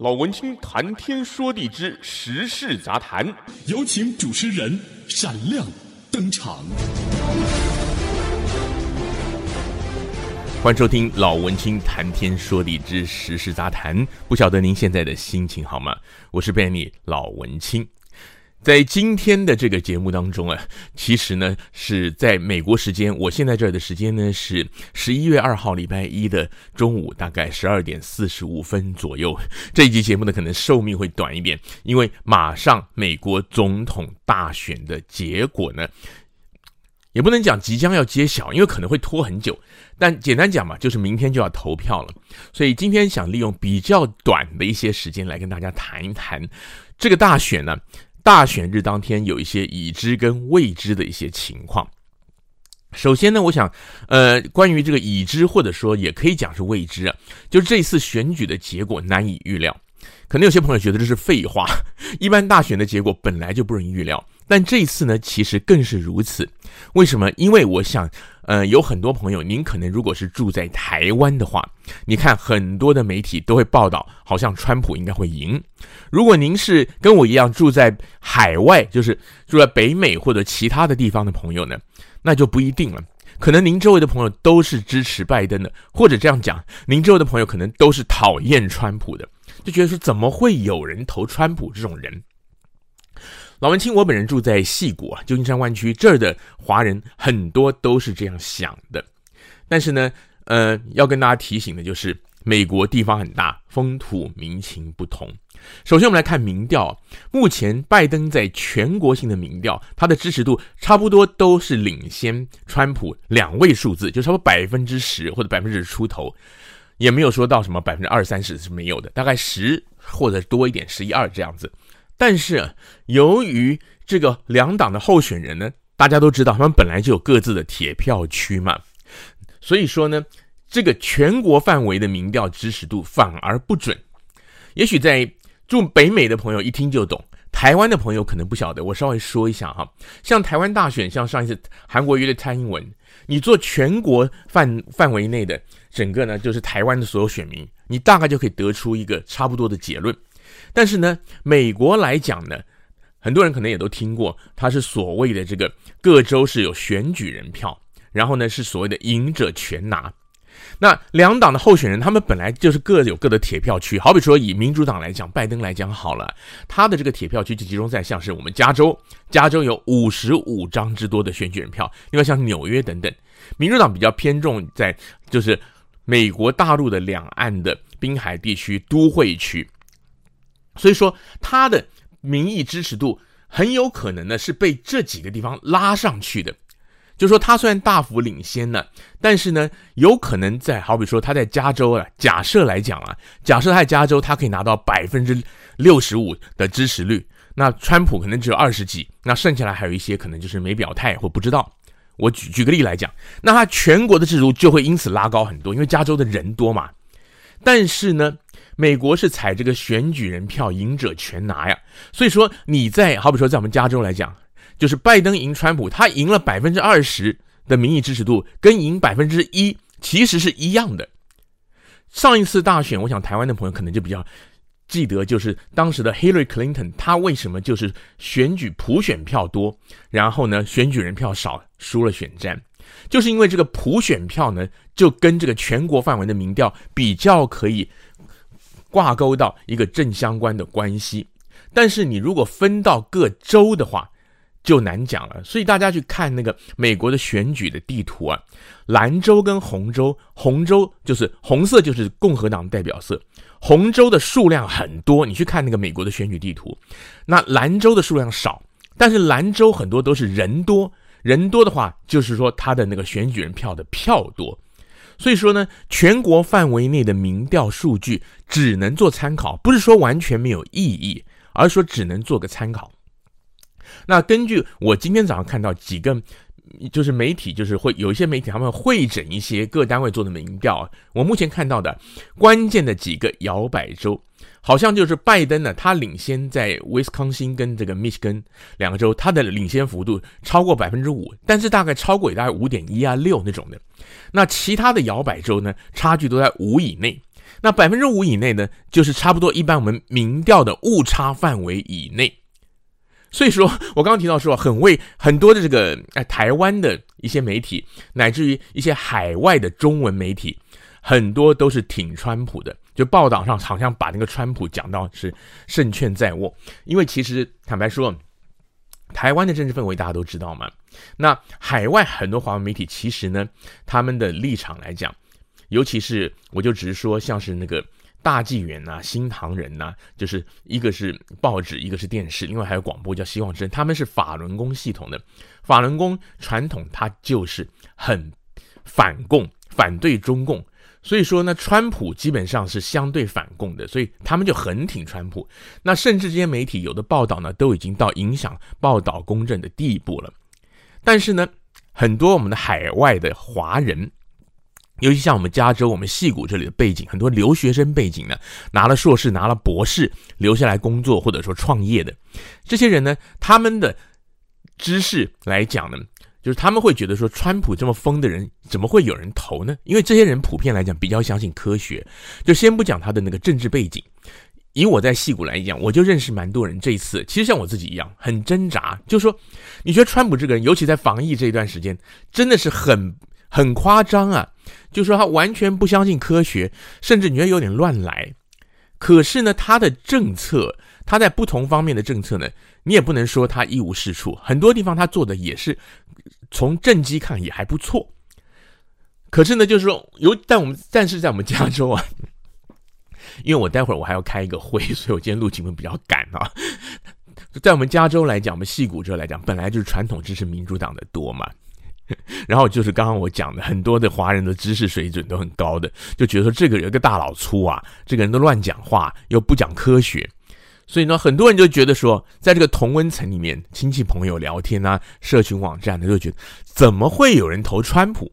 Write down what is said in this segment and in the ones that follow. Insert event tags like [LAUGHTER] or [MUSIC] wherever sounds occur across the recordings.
老文青谈天说地之时事杂谈，有请主持人闪亮登场。欢迎收听老文青谈天说地之时事杂谈。不晓得您现在的心情好吗？我是 Benny 老文青。在今天的这个节目当中啊，其实呢是在美国时间，我现在这儿的时间呢是十一月二号礼拜一的中午，大概十二点四十五分左右。这一集节目呢可能寿命会短一点，因为马上美国总统大选的结果呢，也不能讲即将要揭晓，因为可能会拖很久。但简单讲嘛，就是明天就要投票了。所以今天想利用比较短的一些时间来跟大家谈一谈这个大选呢。大选日当天有一些已知跟未知的一些情况。首先呢，我想，呃，关于这个已知或者说也可以讲是未知啊，就是这次选举的结果难以预料。可能有些朋友觉得这是废话，一般大选的结果本来就不容易预料，但这一次呢，其实更是如此。为什么？因为我想。呃，有很多朋友，您可能如果是住在台湾的话，你看很多的媒体都会报道，好像川普应该会赢。如果您是跟我一样住在海外，就是住在北美或者其他的地方的朋友呢，那就不一定了。可能您周围的朋友都是支持拜登的，或者这样讲，您周围的朋友可能都是讨厌川普的，就觉得说怎么会有人投川普这种人？老文青，我本人住在矽谷，旧金山湾区这儿的华人很多都是这样想的。但是呢，呃，要跟大家提醒的就是，美国地方很大，风土民情不同。首先，我们来看民调，目前拜登在全国性的民调，他的支持度差不多都是领先川普两位数字，就差不多百分之十或者百分之十出头，也没有说到什么百分之二三十是没有的，大概十或者多一点，十一二这样子。但是，由于这个两党的候选人呢，大家都知道，他们本来就有各自的铁票区嘛，所以说呢，这个全国范围的民调支持度反而不准。也许在住北美的朋友一听就懂，台湾的朋友可能不晓得。我稍微说一下哈，像台湾大选，像上一次韩国瑜的蔡英文，你做全国范范围内的整个呢，就是台湾的所有选民，你大概就可以得出一个差不多的结论。但是呢，美国来讲呢，很多人可能也都听过，它是所谓的这个各州是有选举人票，然后呢是所谓的赢者全拿。那两党的候选人他们本来就是各有各的铁票区，好比说以民主党来讲，拜登来讲好了，他的这个铁票区就集中在像是我们加州，加州有五十五张之多的选举人票，另外像纽约等等，民主党比较偏重在就是美国大陆的两岸的滨海地区都会区。所以说，他的民意支持度很有可能呢是被这几个地方拉上去的。就说，他虽然大幅领先呢，但是呢，有可能在好比说他在加州啊，假设来讲啊，假设他在加州，他可以拿到百分之六十五的支持率，那川普可能只有二十几，那剩下来还有一些可能就是没表态或不知道。我举举个例来讲，那他全国的制度就会因此拉高很多，因为加州的人多嘛。但是呢，美国是采这个选举人票，赢者全拿呀。所以说你在好比说在我们加州来讲，就是拜登赢川普，他赢了百分之二十的民意支持度，跟赢百分之一其实是一样的。上一次大选，我想台湾的朋友可能就比较记得，就是当时的 Hillary Clinton，他为什么就是选举普选票多，然后呢选举人票少，输了选战。就是因为这个普选票呢，就跟这个全国范围的民调比较可以挂钩到一个正相关的关系，但是你如果分到各州的话，就难讲了。所以大家去看那个美国的选举的地图啊，蓝州跟红州，红州就是红色就是共和党代表色，红州的数量很多。你去看那个美国的选举地图，那蓝州的数量少，但是蓝州很多都是人多。人多的话，就是说他的那个选举人票的票多，所以说呢，全国范围内的民调数据只能做参考，不是说完全没有意义，而是说只能做个参考。那根据我今天早上看到几个，就是媒体，就是会有一些媒体他们会诊一些各单位做的民调，我目前看到的关键的几个摇摆州。好像就是拜登呢，他领先在威斯康星跟这个密歇根两个州，他的领先幅度超过百分之五，但是大概超过也大概五点一啊六那种的。那其他的摇摆州呢，差距都在五以内。那百分之五以内呢，就是差不多一般我们民调的误差范围以内。所以说我刚刚提到说，很为很多的这个哎台湾的一些媒体，乃至于一些海外的中文媒体，很多都是挺川普的，就报道上好像把那个川普讲到是胜券在握。因为其实坦白说，台湾的政治氛围大家都知道嘛。那海外很多华文媒体其实呢，他们的立场来讲，尤其是我就只是说像是那个。大纪元呐、啊，新唐人呐、就是一个是报纸，一个是电视，另外还有广播叫希望之声，他们是法轮功系统的。法轮功传统，它就是很反共，反对中共。所以说呢，川普基本上是相对反共的，所以他们就很挺川普。那甚至这些媒体有的报道呢，都已经到影响报道公正的地步了。但是呢，很多我们的海外的华人。尤其像我们加州、我们戏谷这里的背景，很多留学生背景呢，拿了硕士、拿了博士，留下来工作或者说创业的这些人呢，他们的知识来讲呢，就是他们会觉得说，川普这么疯的人，怎么会有人投呢？因为这些人普遍来讲比较相信科学。就先不讲他的那个政治背景，以我在戏谷来讲，我就认识蛮多人。这一次其实像我自己一样，很挣扎，就是说，你觉得川普这个人，尤其在防疫这一段时间，真的是很很夸张啊。就是说他完全不相信科学，甚至你觉得有点乱来。可是呢，他的政策，他在不同方面的政策呢，你也不能说他一无是处。很多地方他做的也是从政绩看也还不错。可是呢，就是说有，但我们但是在我们加州啊，[LAUGHS] 因为我待会儿我还要开一个会，所以我今天录节目比较赶啊。在我们加州来讲，我们矽谷州来讲，本来就是传统支持民主党的多嘛。[LAUGHS] 然后就是刚刚我讲的，很多的华人的知识水准都很高的，就觉得说这个有个大老粗啊，这个人都乱讲话，又不讲科学，所以呢，很多人就觉得说，在这个同温层里面，亲戚朋友聊天啊，社群网站呢，就觉得怎么会有人投川普？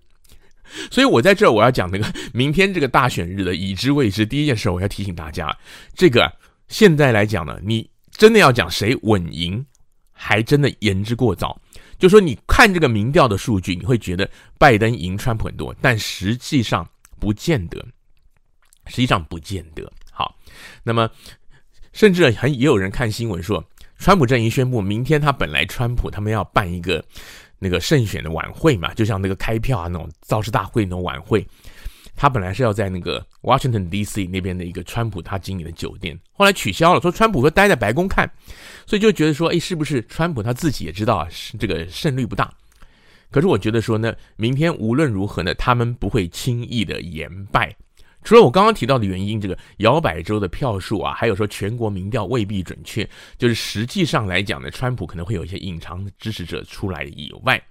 [LAUGHS] 所以我在这儿我要讲那个明天这个大选日的已知未知，第一件事我要提醒大家，这个现在来讲呢，你真的要讲谁稳赢，还真的言之过早。就说你看这个民调的数据，你会觉得拜登赢川普很多，但实际上不见得，实际上不见得。好，那么甚至还也有人看新闻说，川普阵营宣布明天他本来川普他们要办一个那个胜选的晚会嘛，就像那个开票啊那种造势大会那种晚会。他本来是要在那个 Washington D.C. 那边的一个川普他经营的酒店，后来取消了，说川普说待在白宫看，所以就觉得说，哎，是不是川普他自己也知道啊，这个胜率不大？可是我觉得说呢，明天无论如何呢，他们不会轻易的言败。除了我刚刚提到的原因，这个摇摆州的票数啊，还有说全国民调未必准确，就是实际上来讲呢，川普可能会有一些隐藏的支持者出来以外。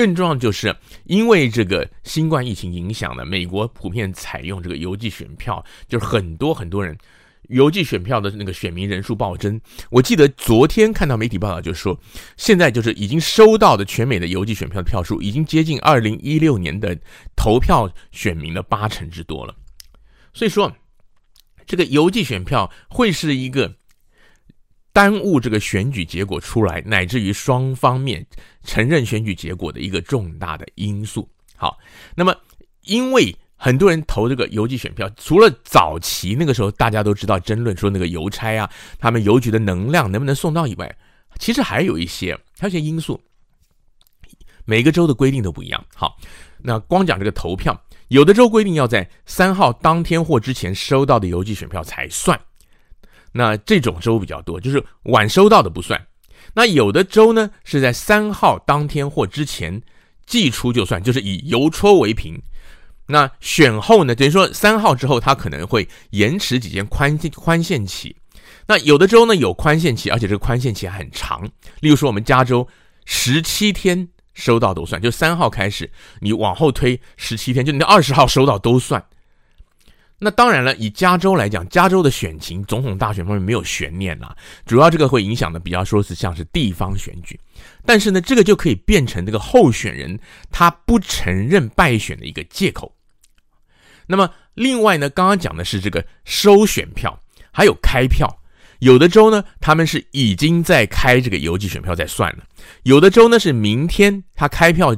更重要的就是，因为这个新冠疫情影响呢，美国普遍采用这个邮寄选票，就是很多很多人邮寄选票的那个选民人数暴增。我记得昨天看到媒体报道，就说现在就是已经收到的全美的邮寄选票的票数，已经接近二零一六年的投票选民的八成之多了。所以说，这个邮寄选票会是一个。耽误这个选举结果出来，乃至于双方面承认选举结果的一个重大的因素。好，那么因为很多人投这个邮寄选票，除了早期那个时候大家都知道争论说那个邮差啊，他们邮局的能量能不能送到以外，其实还有一些还有一些因素，每个州的规定都不一样。好，那光讲这个投票，有的州规定要在三号当天或之前收到的邮寄选票才算。那这种州比较多，就是晚收到的不算。那有的州呢，是在三号当天或之前寄出就算，就是以邮戳为凭。那选后呢，等于说三号之后，它可能会延迟几天宽宽限期。那有的州呢有宽限期，而且这个宽限期还很长。例如说我们加州十七天收到都算，就三号开始，你往后推十七天，就你二十号收到都算。那当然了，以加州来讲，加州的选情，总统大选方面没有悬念啦。主要这个会影响的比较说是像是地方选举，但是呢，这个就可以变成这个候选人他不承认败选的一个借口。那么另外呢，刚刚讲的是这个收选票，还有开票。有的州呢，他们是已经在开这个邮寄选票在算了；有的州呢是明天他开票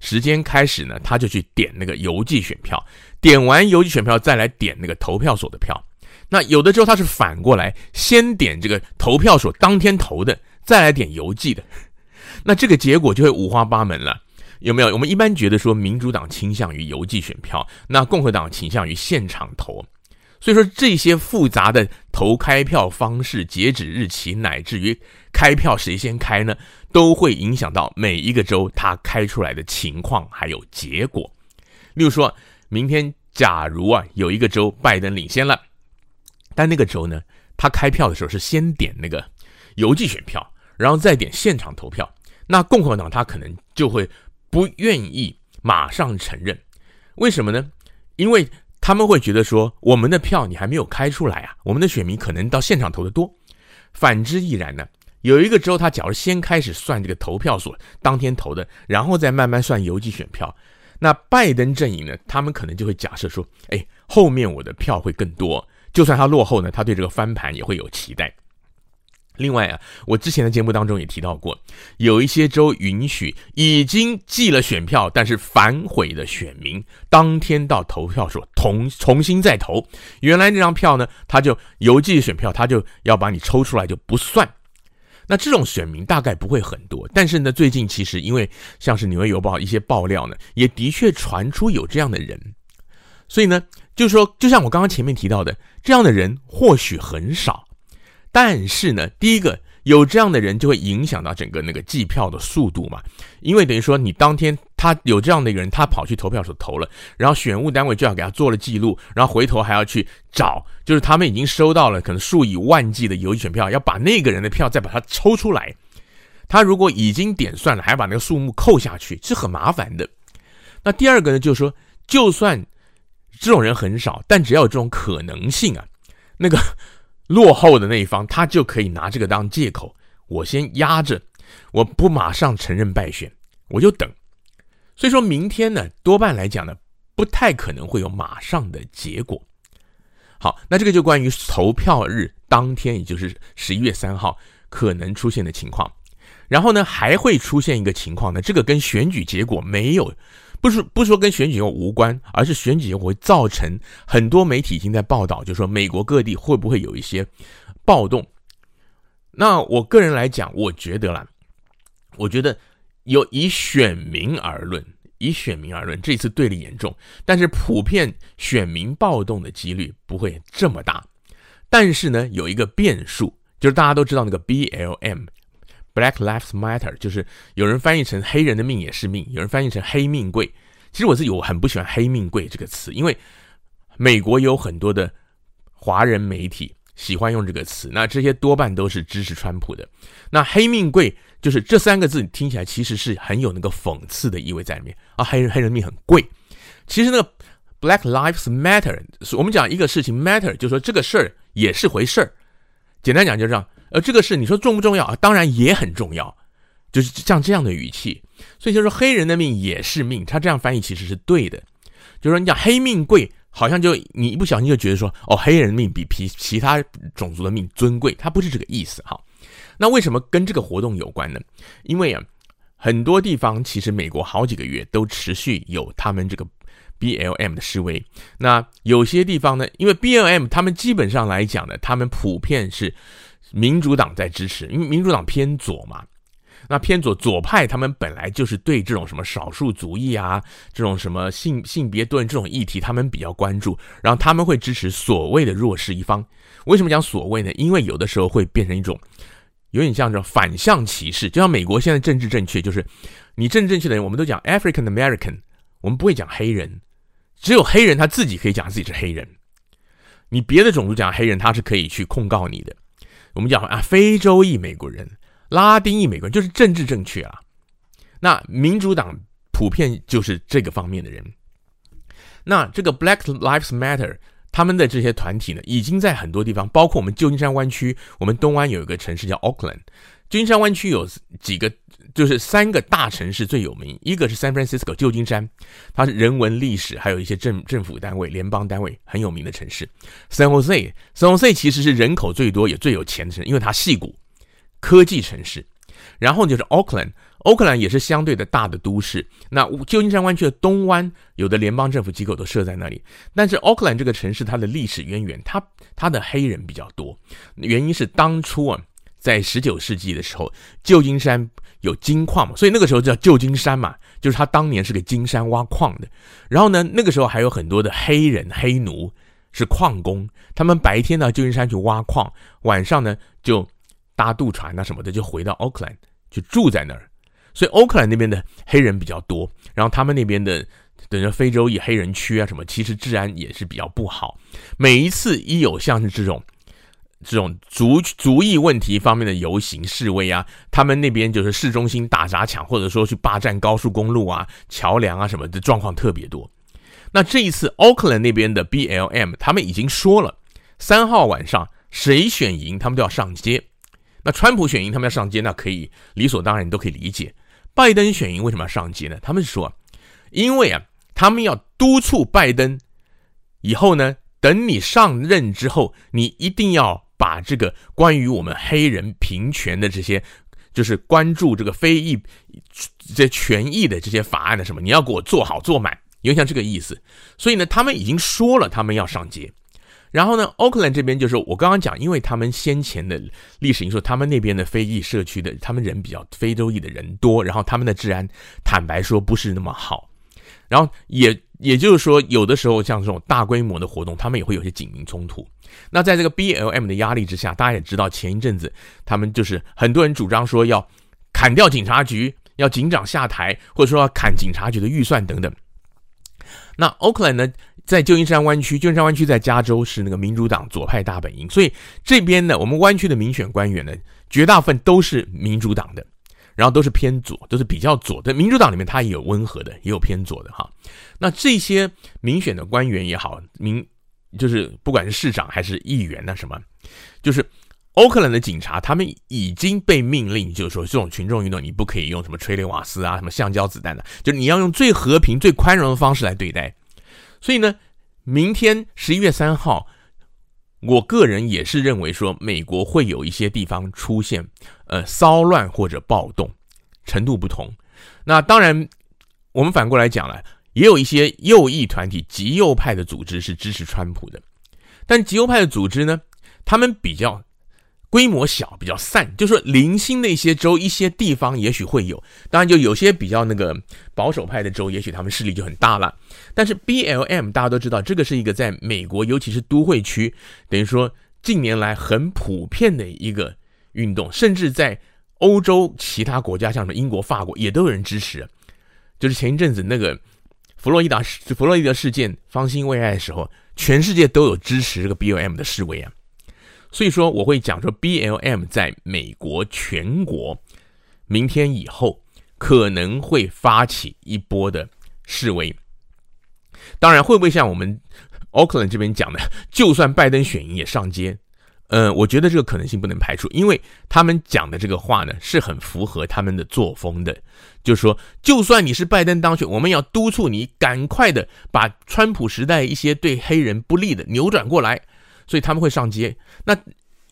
时间开始呢，他就去点那个邮寄选票。点完邮寄选票再来点那个投票所的票。那有的州他是反过来，先点这个投票所当天投的，再来点邮寄的。[LAUGHS] 那这个结果就会五花八门了，有没有？我们一般觉得说民主党倾向于邮寄选票，那共和党倾向于现场投。所以说这些复杂的投开票方式、截止日期，乃至于开票谁先开呢，都会影响到每一个州他开出来的情况还有结果。例如说，明天假如啊有一个州拜登领先了。但那个州呢，他开票的时候是先点那个邮寄选票，然后再点现场投票。那共和党他可能就会不愿意马上承认，为什么呢？因为他们会觉得说，我们的票你还没有开出来啊，我们的选民可能到现场投的多。反之亦然呢。有一个州，他假如先开始算这个投票所当天投的，然后再慢慢算邮寄选票，那拜登阵营呢，他们可能就会假设说，哎，后面我的票会更多。就算他落后呢，他对这个翻盘也会有期待。另外啊，我之前的节目当中也提到过，有一些州允许已经寄了选票但是反悔的选民，当天到投票所重重新再投。原来那张票呢，他就邮寄选票，他就要把你抽出来就不算。那这种选民大概不会很多，但是呢，最近其实因为像是《纽约邮报》一些爆料呢，也的确传出有这样的人，所以呢。就是说，就像我刚刚前面提到的，这样的人或许很少，但是呢，第一个有这样的人就会影响到整个那个计票的速度嘛，因为等于说你当天他有这样的一个人，他跑去投票所投了，然后选务单位就要给他做了记录，然后回头还要去找，就是他们已经收到了可能数以万计的邮寄选票，要把那个人的票再把它抽出来，他如果已经点算了，还要把那个数目扣下去，是很麻烦的。那第二个呢，就是说，就算。这种人很少，但只要有这种可能性啊，那个落后的那一方他就可以拿这个当借口，我先压着，我不马上承认败选，我就等。所以说明天呢，多半来讲呢，不太可能会有马上的结果。好，那这个就关于投票日当天，也就是十一月三号可能出现的情况。然后呢，还会出现一个情况呢，这个跟选举结果没有。不是不是说跟选举结果无关，而是选举结果会造成很多媒体已经在报道，就说美国各地会不会有一些暴动？那我个人来讲，我觉得啦，我觉得有以选民而论，以选民而论，这次对立严重，但是普遍选民暴动的几率不会这么大。但是呢，有一个变数，就是大家都知道那个 BLM。Black Lives Matter 就是有人翻译成“黑人的命也是命”，有人翻译成“黑命贵”。其实我自己我很不喜欢“黑命贵”这个词，因为美国有很多的华人媒体喜欢用这个词，那这些多半都是支持川普的。那“黑命贵”就是这三个字听起来其实是很有那个讽刺的意味在里面啊，黑人黑人命很贵。其实那个 Black Lives Matter，我们讲一个事情 matter，就是说这个事儿也是回事儿。简单讲就是这样。而这个事你说重不重要啊？当然也很重要，就是像这样的语气，所以就说黑人的命也是命，他这样翻译其实是对的。就是说你讲黑命贵，好像就你一不小心就觉得说哦，黑人命比其其他种族的命尊贵，他不是这个意思哈。那为什么跟这个活动有关呢？因为啊，很多地方其实美国好几个月都持续有他们这个 BLM 的示威。那有些地方呢，因为 BLM 他们基本上来讲呢，他们普遍是。民主党在支持，因为民主党偏左嘛，那偏左左派他们本来就是对这种什么少数族裔啊，这种什么性性别盾这种议题，他们比较关注，然后他们会支持所谓的弱势一方。为什么讲所谓呢？因为有的时候会变成一种有点像这种反向歧视，就像美国现在政治正确，就是你政治正确的人，我们都讲 African American，我们不会讲黑人，只有黑人他自己可以讲自己是黑人，你别的种族讲黑人，他是可以去控告你的。我们讲啊，非洲裔美国人、拉丁裔美国人，就是政治正确啊。那民主党普遍就是这个方面的人。那这个 Black Lives Matter 他们的这些团体呢，已经在很多地方，包括我们旧金山湾区，我们东湾有一个城市叫 Oakland。旧金山湾区有几个，就是三个大城市最有名，一个是 San Francisco 旧金山，它是人文历史，还有一些政政府单位、联邦单位很有名的城市。San Jose，San Jose 其实是人口最多也最有钱的城市，因为它矽谷科技城市。然后就是 Oakland，Oakland 也是相对的大的都市。那旧金山湾区的东湾，有的联邦政府机构都设在那里。但是 Oakland 这个城市，它的历史渊源，它它的黑人比较多。原因是当初啊，在十九世纪的时候，旧金山有金矿嘛，所以那个时候叫旧金山嘛，就是他当年是个金山挖矿的。然后呢，那个时候还有很多的黑人黑奴是矿工，他们白天到旧金山去挖矿，晚上呢就搭渡船啊什么的，就回到 Oakland 就住在那儿。所以 Oakland 那边的黑人比较多，然后他们那边的等于非洲裔黑人区啊什么，其实治安也是比较不好。每一次一有像是这种。这种族族裔问题方面的游行示威啊，他们那边就是市中心打砸抢，或者说去霸占高速公路啊、桥梁啊什么的状况特别多。那这一次，Oakland 那边的 BLM 他们已经说了，三号晚上谁选赢，他们都要上街。那川普选赢，他们要上街，那可以理所当然，你都可以理解。拜登选赢为什么要上街呢？他们说，因为啊，他们要督促拜登以后呢，等你上任之后，你一定要。把这个关于我们黑人平权的这些，就是关注这个非裔这权益的这些法案的什么，你要给我做好做满，有点像这个意思。所以呢，他们已经说了，他们要上街。然后呢，Oakland 这边就是我刚刚讲，因为他们先前的历史因素，他们那边的非裔社区的，他们人比较非洲裔的人多，然后他们的治安坦白说不是那么好。然后也也就是说，有的时候像这种大规模的活动，他们也会有些警民冲突。那在这个 BLM 的压力之下，大家也知道，前一阵子他们就是很多人主张说要砍掉警察局，要警长下台，或者说要砍警察局的预算等等。那 Oakland 呢，在旧金山湾区，旧金山湾区在加州是那个民主党左派大本营，所以这边呢，我们湾区的民选官员呢，绝大部分都是民主党的，然后都是偏左，都是比较左的。民主党里面，它也有温和的，也有偏左的哈。那这些民选的官员也好，民。就是不管是市长还是议员那，什么，就是欧克兰的警察，他们已经被命令，就是说这种群众运动，你不可以用什么催泪瓦斯啊，什么橡胶子弹的，就是你要用最和平、最宽容的方式来对待。所以呢，明天十一月三号，我个人也是认为说，美国会有一些地方出现呃骚乱或者暴动，程度不同。那当然，我们反过来讲了。也有一些右翼团体、极右派的组织是支持川普的，但极右派的组织呢，他们比较规模小，比较散，就是说零星的一些州、一些地方也许会有，当然就有些比较那个保守派的州，也许他们势力就很大了。但是 BLM 大家都知道，这个是一个在美国，尤其是都会区，等于说近年来很普遍的一个运动，甚至在欧洲其他国家，像什么英国、法国，也都有人支持。就是前一阵子那个。弗洛伊达弗洛伊德事件方兴未艾的时候，全世界都有支持这个 BLM 的示威啊，所以说我会讲说 BLM 在美国全国明天以后可能会发起一波的示威，当然会不会像我们 Oakland 这边讲的，就算拜登选赢也上街？嗯、我觉得这个可能性不能排除，因为他们讲的这个话呢，是很符合他们的作风的。就是说，就算你是拜登当选，我们要督促你赶快的把川普时代一些对黑人不利的扭转过来，所以他们会上街。那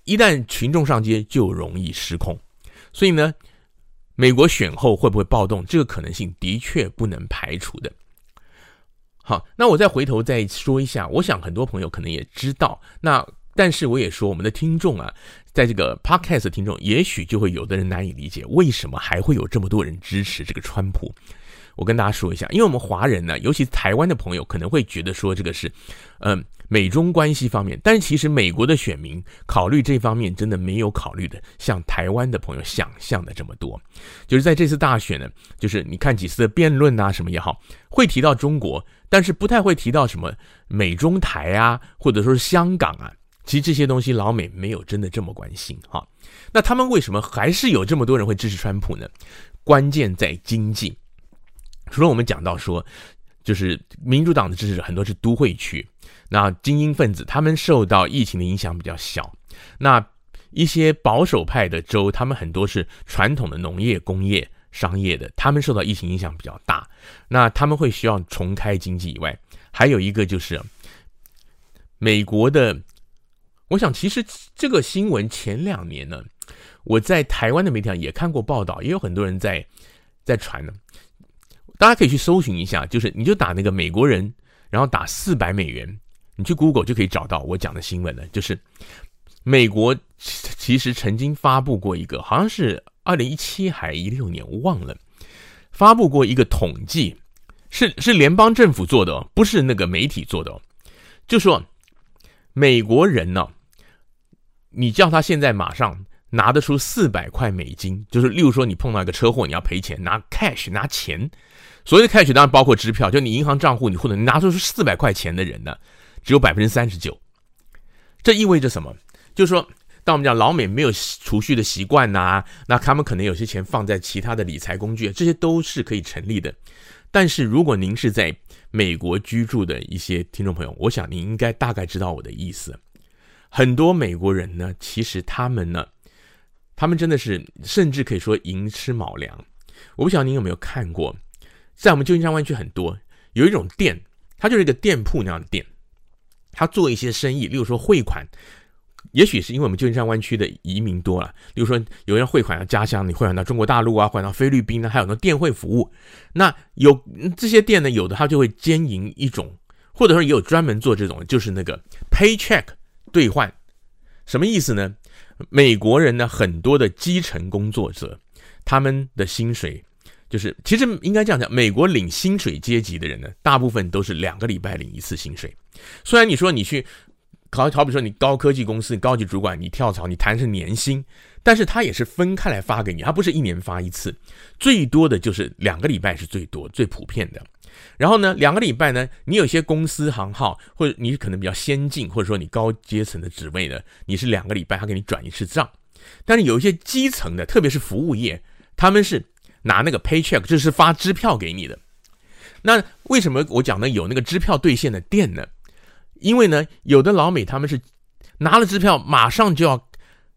一旦群众上街，就容易失控。所以呢，美国选后会不会暴动，这个可能性的确不能排除的。好，那我再回头再说一下，我想很多朋友可能也知道，那。但是我也说，我们的听众啊，在这个 podcast 听众，也许就会有的人难以理解，为什么还会有这么多人支持这个川普？我跟大家说一下，因为我们华人呢，尤其台湾的朋友，可能会觉得说这个是，嗯、美中关系方面。但是其实美国的选民考虑这方面，真的没有考虑的像台湾的朋友想象的这么多。就是在这次大选呢，就是你看几次的辩论啊，什么也好，会提到中国，但是不太会提到什么美中台啊，或者说是香港啊。其实这些东西老美没有真的这么关心哈，那他们为什么还是有这么多人会支持川普呢？关键在经济。除了我们讲到说，就是民主党的支持者很多是都会区，那精英分子他们受到疫情的影响比较小。那一些保守派的州，他们很多是传统的农业、工业、商业的，他们受到疫情影响比较大。那他们会需要重开经济以外，还有一个就是美国的。我想，其实这个新闻前两年呢，我在台湾的媒体上也看过报道，也有很多人在在传呢。大家可以去搜寻一下，就是你就打那个美国人，然后打四百美元，你去 Google 就可以找到我讲的新闻了。就是美国其实曾经发布过一个，好像是二零一七还一六年，我忘了，发布过一个统计，是是联邦政府做的，不是那个媒体做的，就说美国人呢，你叫他现在马上。拿得出四百块美金，就是例如说你碰到一个车祸，你要赔钱，拿 cash 拿钱，所谓的 cash 当然包括支票，就你银行账户你或者你拿出是四百块钱的人呢，只有百分之三十九。这意味着什么？就是说，当我们讲老美没有储蓄的习惯呐、那他们可能有些钱放在其他的理财工具，这些都是可以成立的。但是如果您是在美国居住的一些听众朋友，我想您应该大概知道我的意思。很多美国人呢，其实他们呢。他们真的是，甚至可以说寅吃卯粮。我不晓得您有没有看过，在我们旧金山湾区很多有一种店，它就是一个店铺那样的店，他做一些生意，例如说汇款，也许是因为我们旧金山湾区的移民多了，例如说有人汇款到家乡，你汇款到中国大陆啊，汇款到菲律宾呢，还有那电汇服务。那有这些店呢，有的他就会兼营一种，或者说也有专门做这种，就是那个 paycheck 兑换，什么意思呢？美国人呢，很多的基层工作者，他们的薪水就是，其实应该这样讲，美国领薪水阶级的人呢，大部分都是两个礼拜领一次薪水。虽然你说你去考，好比说你高科技公司高级主管，你跳槽，你谈是年薪，但是他也是分开来发给你，他不是一年发一次，最多的就是两个礼拜是最多最普遍的。然后呢，两个礼拜呢，你有些公司行号，或者你可能比较先进，或者说你高阶层的职位呢，你是两个礼拜他给你转一次账。但是有一些基层的，特别是服务业，他们是拿那个 paycheck，这是发支票给你的。那为什么我讲呢？有那个支票兑现的店呢？因为呢，有的老美他们是拿了支票马上就要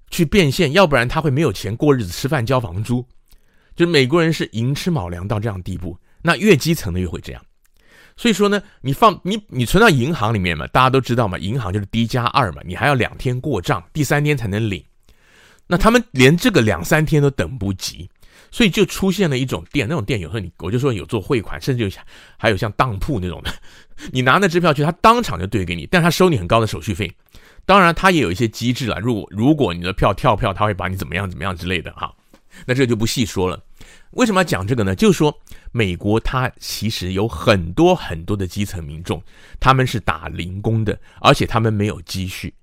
去变现，要不然他会没有钱过日子、吃饭、交房租。就美国人是寅吃卯粮到这样地步。那越基层的越会这样。所以说呢，你放你你存到银行里面嘛，大家都知道嘛，银行就是 D 加二嘛，你还要两天过账，第三天才能领。那他们连这个两三天都等不及，所以就出现了一种店，那种店有时候你我就说有做汇款，甚至有还有像当铺那种的，你拿那支票去，他当场就兑给你，但是他收你很高的手续费。当然他也有一些机制了，如果如果你的票跳票，他会把你怎么样怎么样之类的哈。那这就不细说了。为什么要讲这个呢？就是说，美国它其实有很多很多的基层民众，他们是打零工的，而且他们没有积蓄。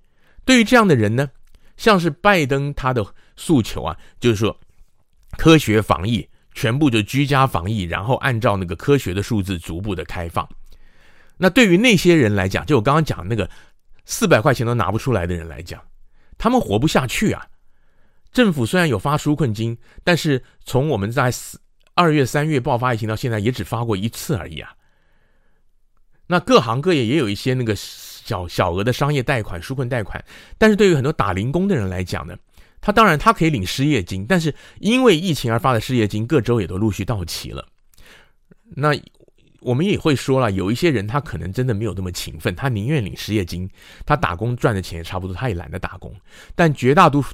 对于这样的人呢，像是拜登他的诉求啊，就是说科学防疫，全部就居家防疫，然后按照那个科学的数字逐步的开放。那对于那些人来讲，就我刚刚讲那个四百块钱都拿不出来的人来讲，他们活不下去啊。政府虽然有发纾困金，但是从我们在二月、三月爆发疫情到现在，也只发过一次而已啊。那各行各业也有一些那个小小额的商业贷款、纾困贷款，但是对于很多打零工的人来讲呢，他当然他可以领失业金，但是因为疫情而发的失业金，各州也都陆续到期了。那我们也会说了，有一些人他可能真的没有那么勤奋，他宁愿领失业金，他打工赚的钱也差不多，他也懒得打工。但绝大多数。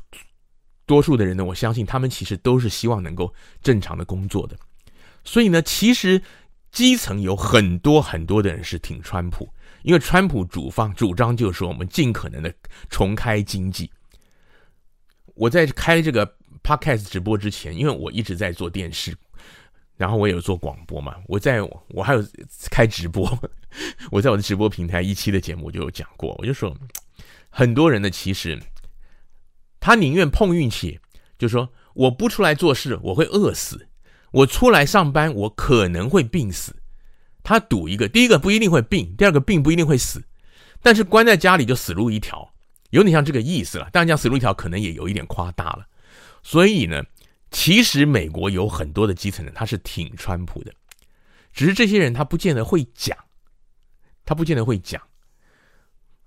多数的人呢，我相信他们其实都是希望能够正常的工作的，所以呢，其实基层有很多很多的人是挺川普，因为川普主方主张就是说我们尽可能的重开经济。我在开这个 podcast 直播之前，因为我一直在做电视，然后我也有做广播嘛，我在我还有开直播，[LAUGHS] 我在我的直播平台一期的节目就有讲过，我就说很多人呢其实。他宁愿碰运气，就说我不出来做事，我会饿死；我出来上班，我可能会病死。他赌一个，第一个不一定会病，第二个病不一定会死，但是关在家里就死路一条，有点像这个意思了。当然讲死路一条可能也有一点夸大了。所以呢，其实美国有很多的基层人，他是挺川普的，只是这些人他不见得会讲，他不见得会讲。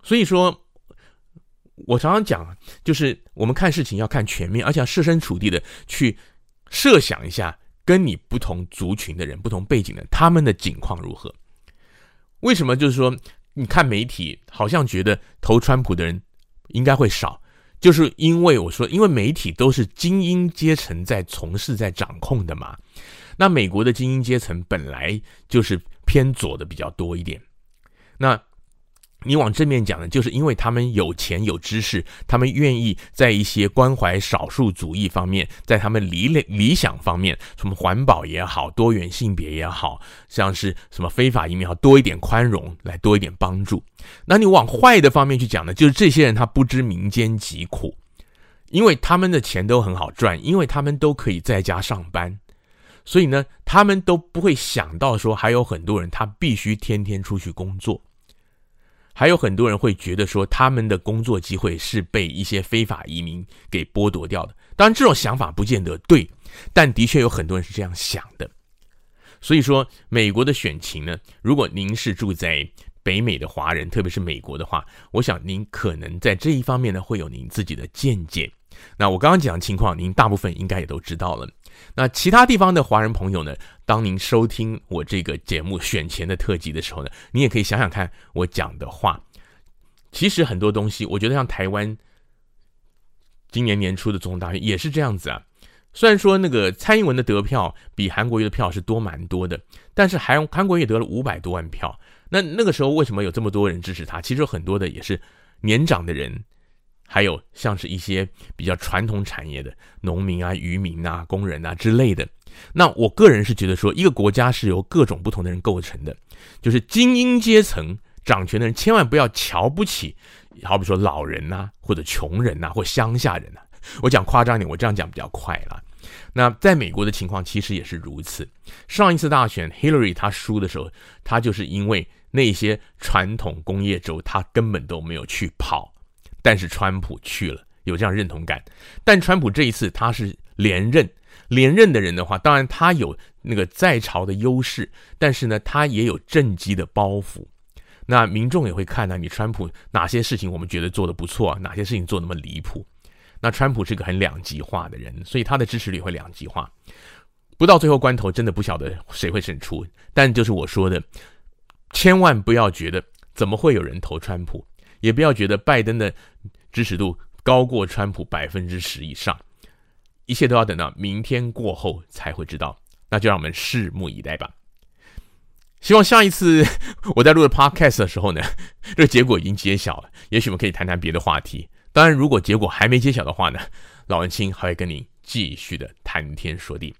所以说。我常常讲，就是我们看事情要看全面，而且要设身处地的去设想一下，跟你不同族群的人、不同背景的他们的境况如何。为什么？就是说，你看媒体好像觉得投川普的人应该会少，就是因为我说，因为媒体都是精英阶层在从事、在掌控的嘛。那美国的精英阶层本来就是偏左的比较多一点。那你往正面讲呢，就是因为他们有钱有知识，他们愿意在一些关怀少数主义方面，在他们理理想方面，什么环保也好，多元性别也好，像是什么非法移民，多一点宽容，来多一点帮助。那你往坏的方面去讲呢，就是这些人他不知民间疾苦，因为他们的钱都很好赚，因为他们都可以在家上班，所以呢，他们都不会想到说还有很多人他必须天天出去工作。还有很多人会觉得说，他们的工作机会是被一些非法移民给剥夺掉的。当然，这种想法不见得对，但的确有很多人是这样想的。所以说，美国的选情呢，如果您是住在北美的华人，特别是美国的话，我想您可能在这一方面呢，会有您自己的见解。那我刚刚讲的情况，您大部分应该也都知道了。那其他地方的华人朋友呢，当您收听我这个节目选前的特辑的时候呢，你也可以想想看我讲的话。其实很多东西，我觉得像台湾今年年初的总统大选也是这样子啊。虽然说那个蔡英文的得票比韩国瑜的票是多蛮多的，但是韩韩国瑜得了五百多万票。那那个时候为什么有这么多人支持他？其实有很多的也是年长的人。还有像是一些比较传统产业的农民啊、渔民啊、工人啊之类的。那我个人是觉得说，一个国家是由各种不同的人构成的，就是精英阶层掌权的人，千万不要瞧不起，好比说老人呐、啊，或者穷人呐、啊，或乡下人呐、啊。我讲夸张一点，我这样讲比较快啦。那在美国的情况其实也是如此。上一次大选，Hillary 他输的时候，他就是因为那些传统工业州，他根本都没有去跑。但是川普去了，有这样认同感。但川普这一次他是连任，连任的人的话，当然他有那个在朝的优势，但是呢，他也有政绩的包袱。那民众也会看到你川普哪些事情我们觉得做的不错，哪些事情做那么离谱。那川普是个很两极化的人，所以他的支持率会两极化。不到最后关头，真的不晓得谁会胜出。但就是我说的，千万不要觉得怎么会有人投川普。也不要觉得拜登的支持度高过川普百分之十以上，一切都要等到明天过后才会知道。那就让我们拭目以待吧。希望下一次 [LAUGHS] 我在录的 podcast 的时候呢，[LAUGHS] 这个结果已经揭晓了，也许我们可以谈谈别的话题。当然，如果结果还没揭晓的话呢，老文青还会跟您继续的谈天说地。